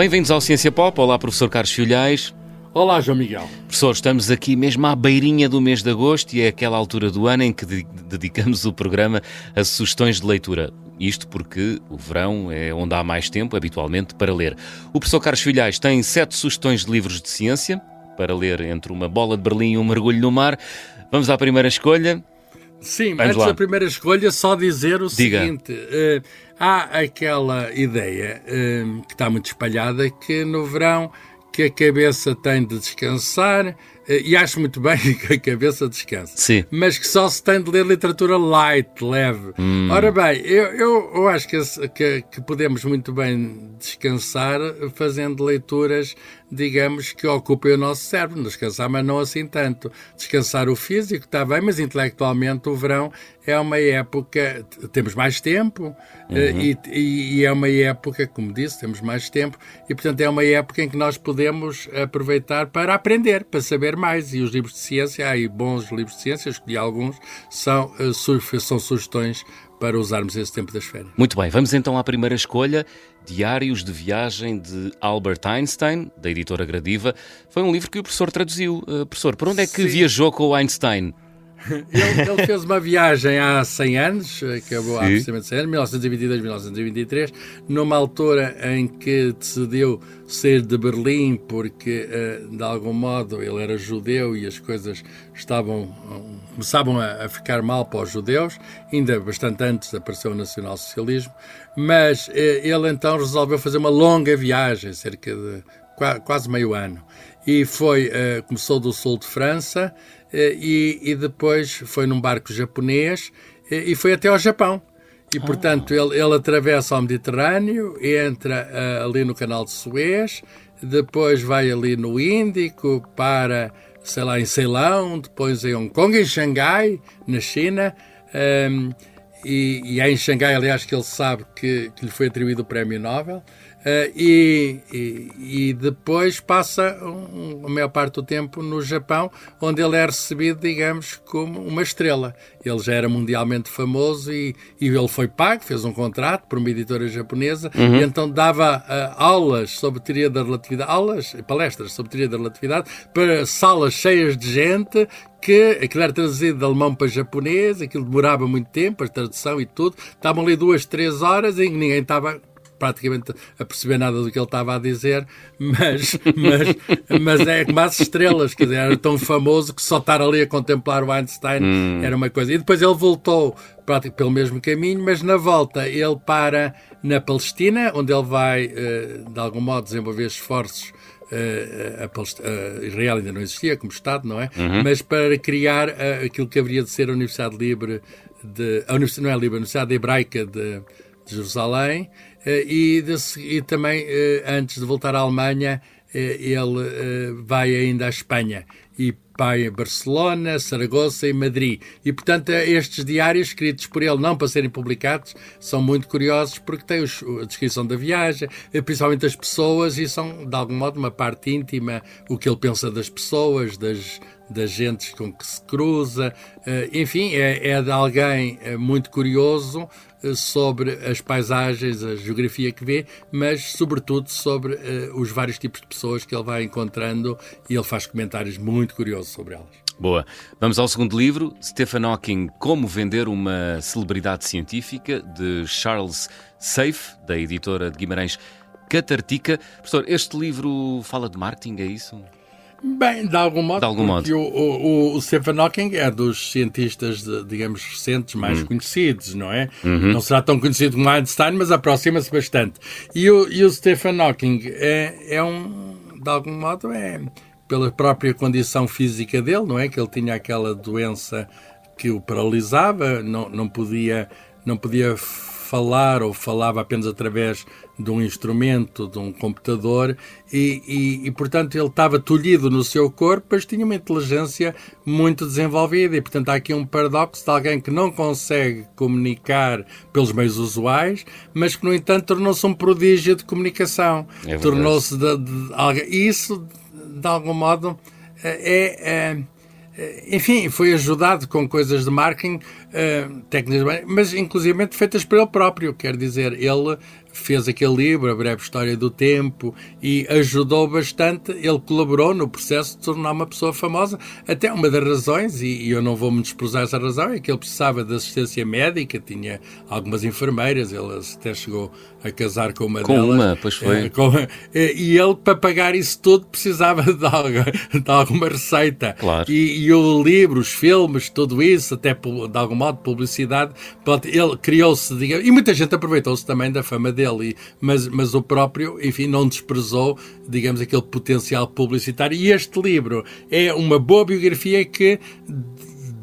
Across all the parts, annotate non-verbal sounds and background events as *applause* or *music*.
Bem-vindos ao Ciência Pop. Olá, professor Carlos Filhais. Olá, João Miguel. Professor, estamos aqui mesmo à beirinha do mês de agosto e é aquela altura do ano em que dedicamos o programa a sugestões de leitura. Isto porque o verão é onde há mais tempo, habitualmente, para ler. O professor Carlos Filhais tem sete sugestões de livros de ciência para ler entre uma bola de Berlim e um mergulho no mar. Vamos à primeira escolha. Sim, Vamos antes lá. da primeira escolha, só dizer o Diga. seguinte: uh, há aquela ideia uh, que está muito espalhada que no verão que a cabeça tem de descansar, eh, e acho muito bem *laughs* que a cabeça descanse. Sim. Mas que só se tem de ler literatura light, leve. Hum. Ora bem, eu, eu, eu acho que, que, que, podemos muito bem descansar fazendo leituras, digamos, que ocupem o nosso cérebro. Descansar, mas não assim tanto. Descansar o físico está bem, mas intelectualmente o verão é uma época, temos mais tempo uhum. e, e, é uma época, como disse, temos mais tempo e, portanto, é uma época em que nós podemos aproveitar para aprender, para saber mais. E os livros de ciência, há aí bons livros de ciência, escolhi alguns, são, uh, são sugestões para usarmos esse tempo das férias. Muito bem, vamos então à primeira escolha. Diários de Viagem de Albert Einstein, da editora Gradiva. Foi um livro que o professor traduziu. Uh, professor, por onde é que Sim. viajou com o Einstein? Ele, ele, fez uma viagem há 100 anos, acabou há precisamente 100 anos, 1922, 1923, numa altura em que decidiu sair de Berlim porque, eh, de algum modo, ele era judeu e as coisas estavam começavam a, ficar mal para os judeus, ainda bastante antes de aparecer o nacionalsocialismo, mas eh, ele então resolveu fazer uma longa viagem, cerca de quase meio ano, e foi, eh, começou do sul de França, e, e depois foi num barco japonês eh, e foi até ao Japão. E, ah. portanto, ele, ele atravessa o Mediterrâneo, entra uh, ali no canal de Suez, depois vai ali no Índico, para, sei lá, em Ceilão, depois em Hong Kong, em Xangai, na China. Um, ehm, e, e é em Xangai, aliás, que ele sabe que, que lhe foi atribuído o Prémio Nobel. Uh, e, e, e, depois passa um, a maior parte do tempo no Japão, onde ele é recebido, digamos, como uma estrela. Ele já era mundialmente famoso e, e ele foi pago, fez um contrato por uma editora japonesa, uhum. e então dava uh, aulas sobre teoria da relatividade, aulas, palestras sobre teoria da relatividade, para salas cheias de gente que aquilo era traduzido de alemão para japonês, aquilo demorava muito tempo, a tradução e tudo. Estavam ali duas, três horas e ninguém estava praticamente a perceber nada do que ele estava a dizer, mas, *laughs* mas, mas é como as estrelas, quer dizer, era tão famoso que só estar ali a contemplar o Einstein hum. era uma coisa. E depois ele voltou praticamente pelo mesmo caminho, mas na volta ele para na Palestina, onde ele vai, eh, de algum modo, desenvolver esforços Uh, a, a, Israel ainda não existia como Estado, não é? Uhum. Mas para criar uh, aquilo que haveria de ser a Universidade Livre de. A Universidade, não é Livre, a Universidade Hebraica de, de Jerusalém, eh, e, de, e, também, eh, antes de voltar à Alemanha, eh, ele vai ainda à Espanha e vai a Barcelona, Saragoça e Madrid. E, portanto, estes diários escritos por ele, não para serem publicados, são muito curiosos porque têm a descrição da viagem, principalmente das pessoas, e são, de algum modo, uma parte íntima, o que ele pensa das pessoas, das, das gentes com que se cruza. Enfim, é, é de alguém muito curioso, sobre as paisagens, a geografia que vê, mas sobretudo sobre os vários tipos de pessoas que ele vai encontrando e ele faz comentários muito curiosos sobre elas. Boa. Vamos ao segundo livro, Stephen Hawking, Como Vender uma Celebridade Científica, de Charles Safe, da editora de Guimarães Catartica. Professor, este livro fala de marketing, é isso? Bem, de algum modo, de algum modo. O, o, o, Stephen Hawking é dos cientistas, de, digamos, recentes mais hum. conhecidos, não é? Uhum. Não será tão conhecido como Einstein, mas aproxima-se bastante. E o, e o Stephen Hawking é, é um, de algum modo, é pela própria condição física dele, não é? Que ele tinha aquela doença que o paralisava, não, não podia não podia falar ou falava apenas através de um instrumento, de um computador, e, e, e, portanto ele estava tolhido no seu corpo, mas tinha uma inteligência muito desenvolvida, e portanto há aqui um paradoxo de alguém que não consegue comunicar pelos meios usuais, mas que no entanto tornou-se um prodígio de comunicação. É tornou-se de, de, de, e isso, de algum modo, é, é enfim, foi ajudado com coisas de marketing uh, técnicas, mas inclusive feitas por ele próprio, quer dizer, ele fez aquele livro, A Breve História do Tempo, e ajudou bastante. Ele colaborou no processo de tornar uma pessoa famosa. Até uma das razões, e eu não vou me desprezar essa razão, é que ele precisava de assistência médica, tinha algumas enfermeiras, ele até chegou a casar com uma com delas. uma, pois foi. É, com, e ele, para pagar isso tudo, precisava de, algo, *laughs* de alguma receita. Claro. E, e, o livro, os filmes, tudo isso, até de algum modo publicidade, ele criou-se, e muita gente aproveitou-se também da fama dele, mas, mas o próprio, enfim, não desprezou, digamos, aquele potencial publicitário. E este livro é uma boa biografia que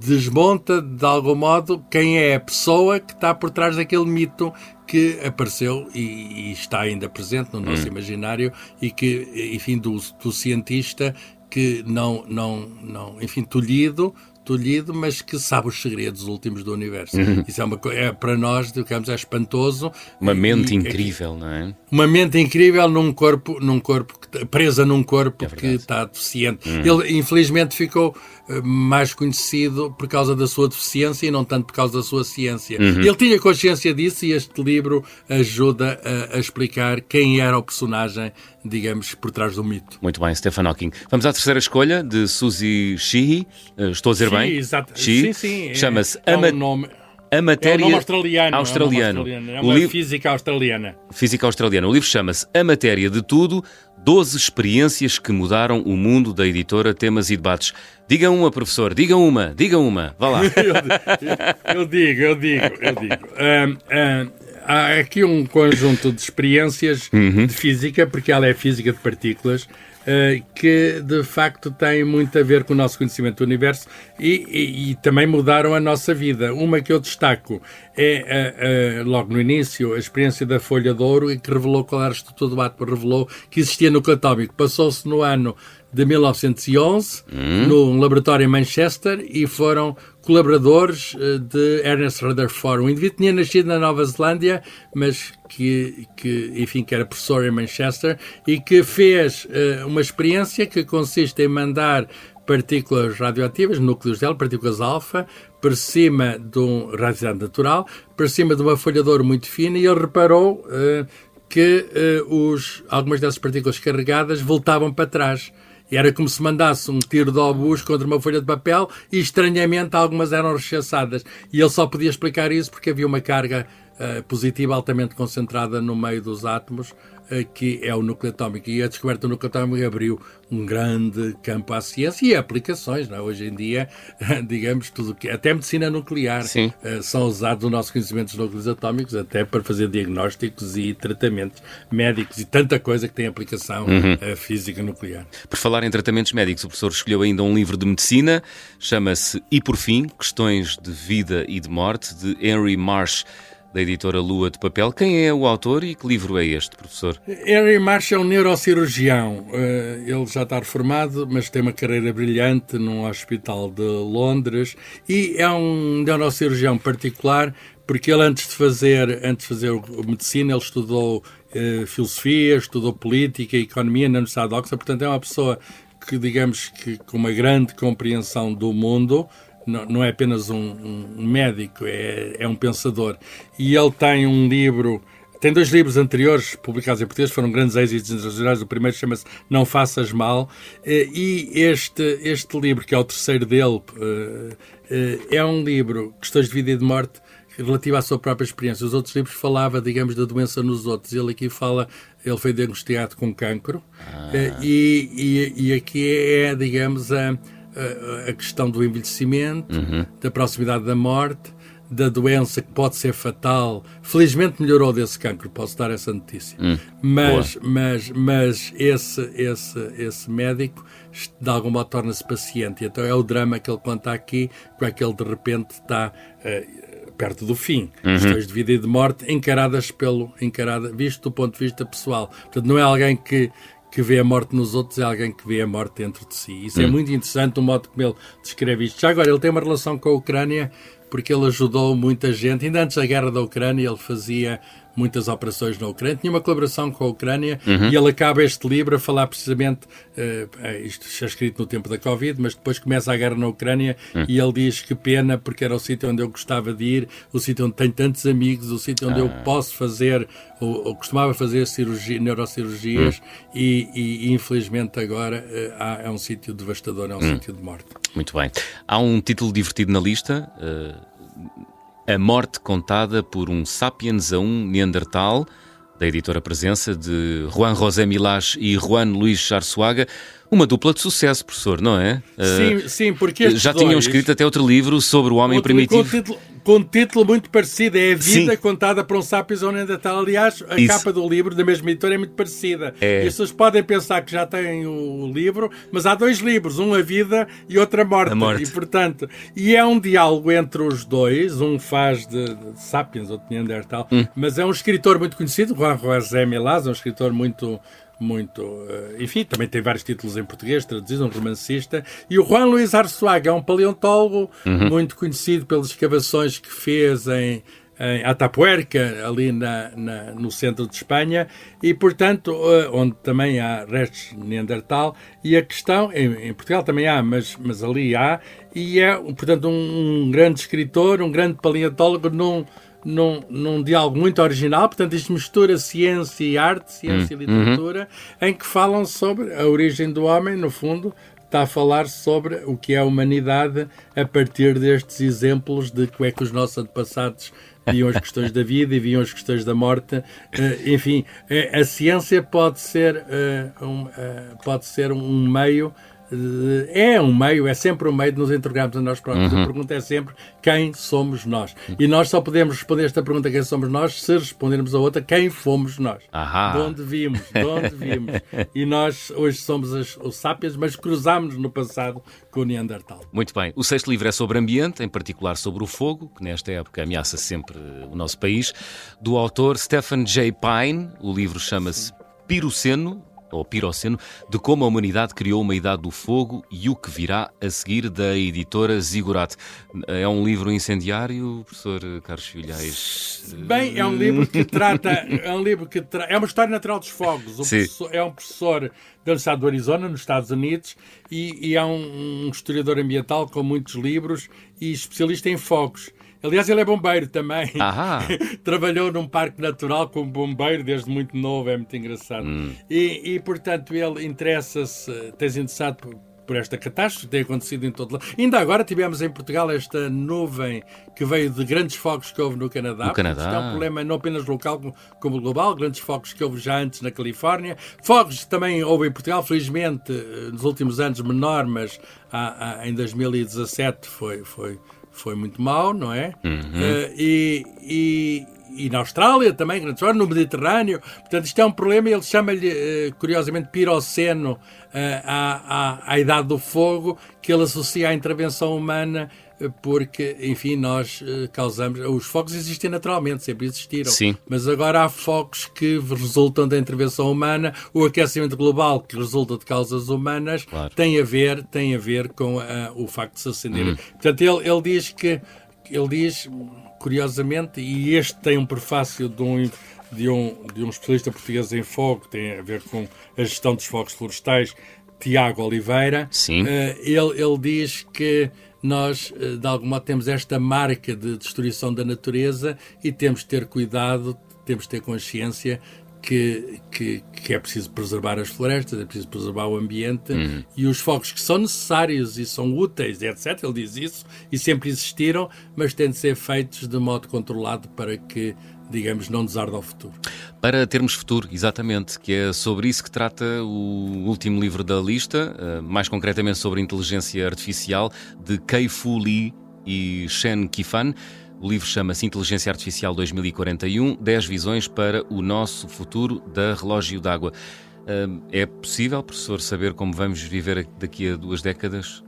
desmonta, de algum modo, quem é a pessoa que está por trás daquele mito que apareceu e, e está ainda presente no nosso hum. imaginário e que, enfim, do, do cientista que não, não, não, enfim, tolhido, tolhido, mas que sabe os segredos últimos do universo. Uhum. Isso é, uma, é para nós, digamos, é espantoso. Uma mente e, incrível, não é? Uma mente incrível num corpo, num corpo presa num corpo é que está deficiente. Uhum. Ele, infelizmente, ficou mais conhecido por causa da sua deficiência e não tanto por causa da sua ciência. Uhum. Ele tinha consciência disso e este livro ajuda a, a, explicar quem era o personagem, digamos, por trás do mito. Muito bem, Stephen Hawking. Vamos à terceira escolha de Suzy Sheehy. Eh, estou a dizer bem? Exato. Sim, sim. Chama-se é, é um nome... A matéria. É um australiano. australiano. É, um australiano. é uma li... física australiana. Física australiana. O livro chama-se A Matéria de Tudo: 12 experiências que mudaram o mundo da editora Temas e Debates. Diga uma, professor, diga uma, diga uma. Vá lá. *laughs* eu, eu, digo, eu digo, eu digo. Um, um, há aqui um conjunto de experiências uhum. de física, porque ela é física de partículas, que de facto têm muito a ver com o nosso conhecimento do universo e, e, e também mudaram a nossa vida. Uma que eu destaco é, logo no início, a experiência da Folha de Ouro que revelou era a estrutura do átomo, revelou que existia núcleo atómico. Passou-se no ano de 1911, hum. num laboratório em Manchester, e foram colaboradores uh, de Ernest Rutherford. Um indivíduo tinha nascido na Nova Zelândia, mas que, que, enfim, que era professor em Manchester e que fez uh, uma experiência que consiste em mandar partículas radioativas, núcleos dela, partículas alfa, por cima de um radioatividade natural, por cima de uma folha de ouro muito fina, e ele reparou uh, que os, algumas dessas partículas carregadas voltavam para trás. Era como se mandasse um tiro de obus contra uma folha de papel e, estranhamente, algumas eram rechaçadas. E ele só podia explicar isso porque havia uma carga uh, positiva altamente concentrada no meio dos átomos que é o núcleo atómico. E a descoberta do núcleo atómico abriu um grande campo à ciência e a aplicações. Não é? Hoje em dia, *laughs* digamos, tudo que até medicina nuclear Sim. Eh, são usados o nosso conhecimento dos núcleos atómicos até para fazer diagnósticos e tratamentos médicos e tanta coisa que tem aplicação uhum. Eh, física nuclear. Por falar em tratamentos médicos, o professor escolheu ainda um livro de medicina, chama-se E por fim, Questões de Vida e de Morte, de Henry Marsh da editora Lua de Papel. Quem é o autor e que livro é este, professor? Harry Marsh é um neurocirurgião. Eh, ele já está reformado, mas tem uma carreira brilhante num hospital de Londres e é um neurocirurgião particular porque ele antes de fazer antes de fazer medicina ele estudou eh, filosofia, estudou política economia na Universidade de Oxford, portanto é uma pessoa que digamos que com uma grande compreensão do mundo não, não é apenas um, um médico, é, é um pensador. E ele tem um livro tem dois livros anteriores publicados em português, foram grandes êxitos internacionais. O primeiro chama-se Não Faças Mal. Eh, e este, este livro, que é o terceiro dele, eh, eh, é um livro, Questões de Vida e de Morte, relativo à sua própria experiência. Os outros livros falava, digamos, da doença nos outros. Ele aqui fala, ele foi diagnosticado com cancro. Ah. E, e, e aqui é, digamos, a a, questão do envelhecimento, uhum. da proximidade da morte, da doença que pode ser fatal. Felizmente melhorou desse cancro, posso dar essa notícia. Hum, mas, mas, mas esse, esse, esse médico de algum modo torna-se paciente. Então é o drama que ele conta aqui, como é que ele de repente está uh, perto do fim. Uhum. Questões de vida e de morte encaradas pelo, encarada, visto do ponto de vista pessoal. Portanto, não é alguém que que vê a morte nos outros é alguém que vê a morte dentro de si. Isso é hum. é muito interessante o modo como ele descreve isto. Já agora, ele tem uma relação com a Ucrânia porque ele ajudou muita gente. Ainda antes da guerra da Ucrânia, ele fazia muitas operações na Ucrânia, tinha uma colaboração com a Ucrânia uhum. e ele acaba este livro a falar precisamente, uh, isto está escrito no tempo da Covid, mas depois começa a guerra na Ucrânia uhum. e ele diz que pena porque era o sítio onde eu gostava de ir, o sítio onde tenho tantos amigos, o sítio onde ah. eu posso fazer, ou, ou, costumava fazer cirurgia, neurocirurgias uhum. e, e, infelizmente agora uh, é um sítio devastador, é um sítio de morte. Muito bem. Há um título divertido na lista. Uh a Morte Contada por um Sapiens a um Neandertal, da editora Presença, de Juan José Milás e Juan Luís Arsuaga. Uma dupla de sucesso, professor, não é? Sim, uh, sim, porque Já tinham escrito até outro livro sobre o homem outro, primitivo. Com um título muito parecido. É a vida Sim. contada por um sapiens ou Neandertal. Aliás, a Isso. capa do livro da mesma editora é muito parecida. É. E as pessoas podem pensar que já têm o livro, mas há dois livros, um a vida e outro a morte. A morte. E, portanto, e é um diálogo entre os dois. Um faz de, de Sapiens, outro Neandertal, hum. mas é um escritor muito conhecido, Juan José Milás, é um escritor muito muito. Uh, enfim, também tem vários títulos em português, traduzido, um romancista. E o Juan Luís Arzuaga é um paleontólogo uhum. muito conhecido pelas escavações que fez em, em Atapuerca, ali na, na, no centro de Espanha, e portanto, uh, onde também há restos de Neandertal. E a questão, em, em, Portugal também há, mas, mas ali há, e é, portanto, um, um grande escritor, um grande paleontólogo num num, num diálogo muito original, portanto, isto mistura ciência e arte, ciência hum. e literatura, uhum. em que falam sobre a origem do homem, no fundo, está a falar sobre o que é a humanidade a partir destes exemplos de como é que os nossos antepassados viam as questões da vida e viam as questões da morte. Uh, enfim, a ciência pode ser, uh, um, pode ser um meio é um meio, é sempre um meio de nos interrogarmos a nós próprios. Uhum. A pergunta é sempre quem somos nós. E nós só podemos responder esta pergunta, quem somos nós, se respondermos a outra, quem fomos nós. Ahá. De onde vimos, de onde vimos. *laughs* e nós hoje somos as, os sápios, mas cruzámos no passado com o Neandertal. Muito bem. O sexto livro é sobre ambiente, em particular sobre o fogo, que nesta época ameaça sempre o nosso país, do autor Stephen J. Pine. O livro chama-se Piroceno, ou Piroceno, de como a humanidade criou uma idade do fogo e o que virá a seguir da editora Ziggurat. É um livro incendiário, professor Carlos Filhais? Bem, é um livro que *laughs* trata, é um livro que tra... é uma história natural dos fogos. é um professor da Universidade do Arizona, nos Estados Unidos, e, e é um, um historiador ambiental com muitos livros e especialista em fogos. Aliás, ele é bombeiro também. *laughs* Trabalhou num parque natural como bombeiro desde muito novo, é muito engraçado. Hum. E, e, portanto, ele interessa-se, tem-se interessado por, por esta catástrofe que tem acontecido em todo lado. Ainda agora tivemos em Portugal esta nuvem que veio de grandes fogos que houve no Canadá. No Canadá. Isto é um problema não apenas local como global, grandes fogos que houve já antes na Califórnia. Fogos também houve em Portugal, felizmente nos últimos anos menor, mas há, há, em 2017 foi, foi foi muito mau, não é? Uhum. Uh, e, e, e, na Austrália também, no Mediterrâneo. Portanto, isto é um problema, ele chama-lhe, uh, curiosamente, piroceno uh, à, à, à idade do fogo, que ele associa à intervenção humana porque, enfim, nós eh, causamos. Os focos existem naturalmente, sempre existiram. Sim. Mas agora há focos que resultam da intervenção humana. O aquecimento global, que resulta de causas humanas, claro. tem a ver, tem a ver com uh, o facto de se acenderem. Hum. Portanto, ele, ele diz que. Ele diz, curiosamente, e este tem um prefácio de um de um, de um especialista português em fogo, tem a ver com a gestão dos fogos florestais, Tiago Oliveira. Sim. Uh, ele, ele diz que nós, eh, de algum modo, temos esta marca de destruição da natureza e temos de ter cuidado, temos de ter consciência que, que, que, é preciso preservar as florestas, é preciso preservar o ambiente uhum. e os fogos que são necessários e são úteis, etc. Ele diz isso e sempre existiram, mas têm de ser feitos de modo controlado para que digamos, não desarda ao futuro. Para termos futuro, exatamente, que é sobre isso que trata o último livro da lista, eh, mais concretamente sobre inteligência artificial, de Kei Fu Lee e Shen Kifan. O livro chama-se Inteligência Artificial 2041 10 visões para o nosso futuro da relógio d'água. Eh, é possível, professor, saber como vamos viver daqui a duas décadas?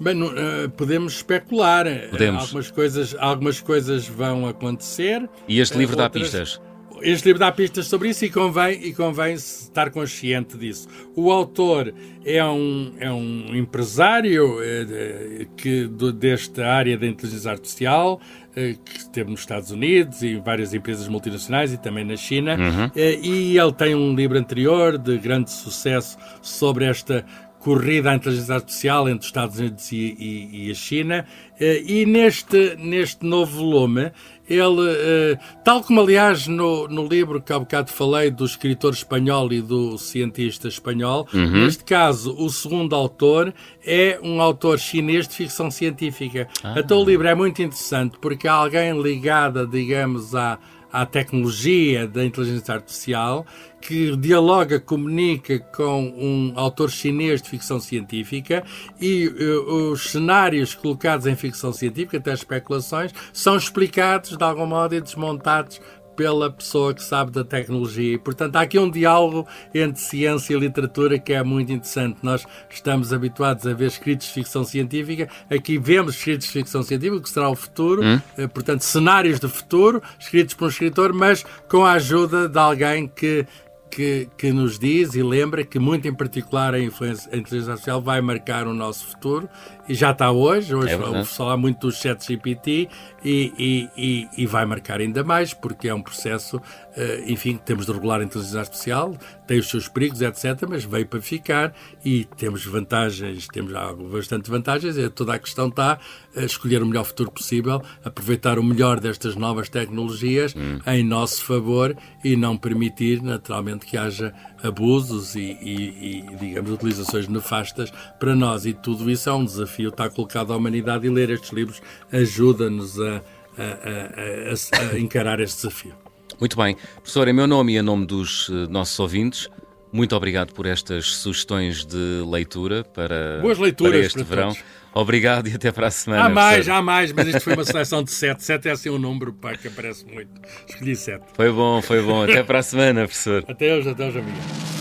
Bem, uh, podemos especular. Podemos. Algumas coisas, algumas coisas vão acontecer. E este livro uh, dá pistas? Este livro dá pistas sobre isso e convém, e convém estar consciente disso. O autor é um, é um empresário que, do, desta área da inteligência artificial, que esteve nos Estados Unidos e várias empresas multinacionais e também na China. Uhum. E ele tem um livro anterior de grande sucesso sobre esta corrida à inteligência artificial entre os Estados Unidos e, e, e a China. E neste, neste novo volume, ele, tal como aliás no, no livro que há bocado falei do escritor espanhol e do cientista espanhol, uhum. neste caso o segundo autor é um autor chinês de ficção científica. Ah. Então o livro é muito interessante porque há alguém ligada, digamos, à à tecnologia da inteligência artificial, que dialoga, comunica com um autor chinês de ficção científica e uh, os cenários colocados em ficção científica, até especulações, são explicados de algum modo e desmontados pela pessoa que sabe da tecnologia. E, portanto, há aqui um diálogo entre ciência e literatura que é muito interessante. Nós estamos habituados a ver escritos de ficção científica, aqui vemos escritos de ficção científica, que será o futuro, hum? Eh, portanto, cenários de futuro, escritos por um escritor, mas com a ajuda de alguém que que, que, nos diz e lembra que, muito em particular, a, influência, a inteligência artificial vai marcar o nosso futuro e já está hoje. Hoje é falar muito do chat GPT e, e, e, e, vai marcar ainda mais, porque é um processo, eh, enfim, temos de regular a inteligência artificial, tem os seus perigos, etc., mas veio para ficar e temos vantagens, temos bastante vantagens, e toda a questão está a escolher o melhor futuro possível, aproveitar o melhor destas novas tecnologias hum. em nosso favor e não permitir, naturalmente, que haja abusos e, e, e, digamos, utilizações nefastas para nós. E tudo isso é um desafio, está colocado à humanidade e ler estes livros ajuda-nos a, a, a, a, encarar este desafio. Muito bem. Professor, em meu nome e em nome dos uh, nossos ouvintes, muito obrigado por estas sugestões de leitura para, Boas leituras para este para verão. Todos. Obrigado e até para a semana. Há mais, há mais, mas isto foi uma seleção de sete. Sete é assim um número pá, que aparece muito. Escolhi sete. Foi bom, foi bom. Até para a semana, professor. Até hoje, até hoje, amigo.